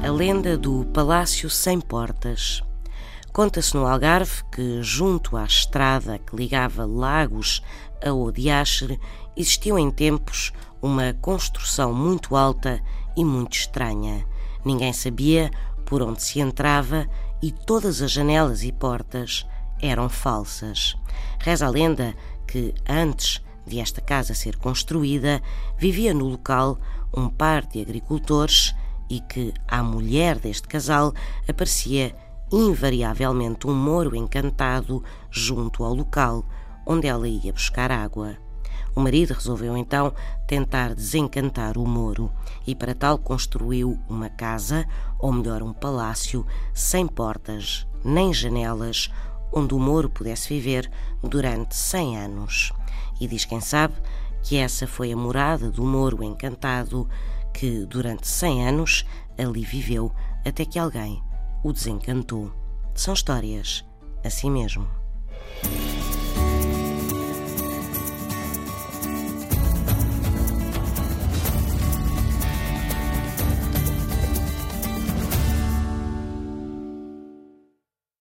A lenda do Palácio Sem Portas. Conta-se no Algarve que, junto à estrada que ligava Lagos a Odiaxer, existiu em tempos uma construção muito alta e muito estranha. Ninguém sabia por onde se entrava e todas as janelas e portas eram falsas. Reza a lenda que, antes de esta casa ser construída, vivia no local um par de agricultores e que à mulher deste casal aparecia invariavelmente um moro encantado junto ao local onde ela ia buscar água. O marido resolveu então tentar desencantar o moro e, para tal, construiu uma casa, ou melhor, um palácio, sem portas nem janelas, onde o Moro pudesse viver durante 100 anos. E diz quem sabe que essa foi a morada do Moro encantado que durante 100 anos ali viveu até que alguém o desencantou. São histórias assim mesmo.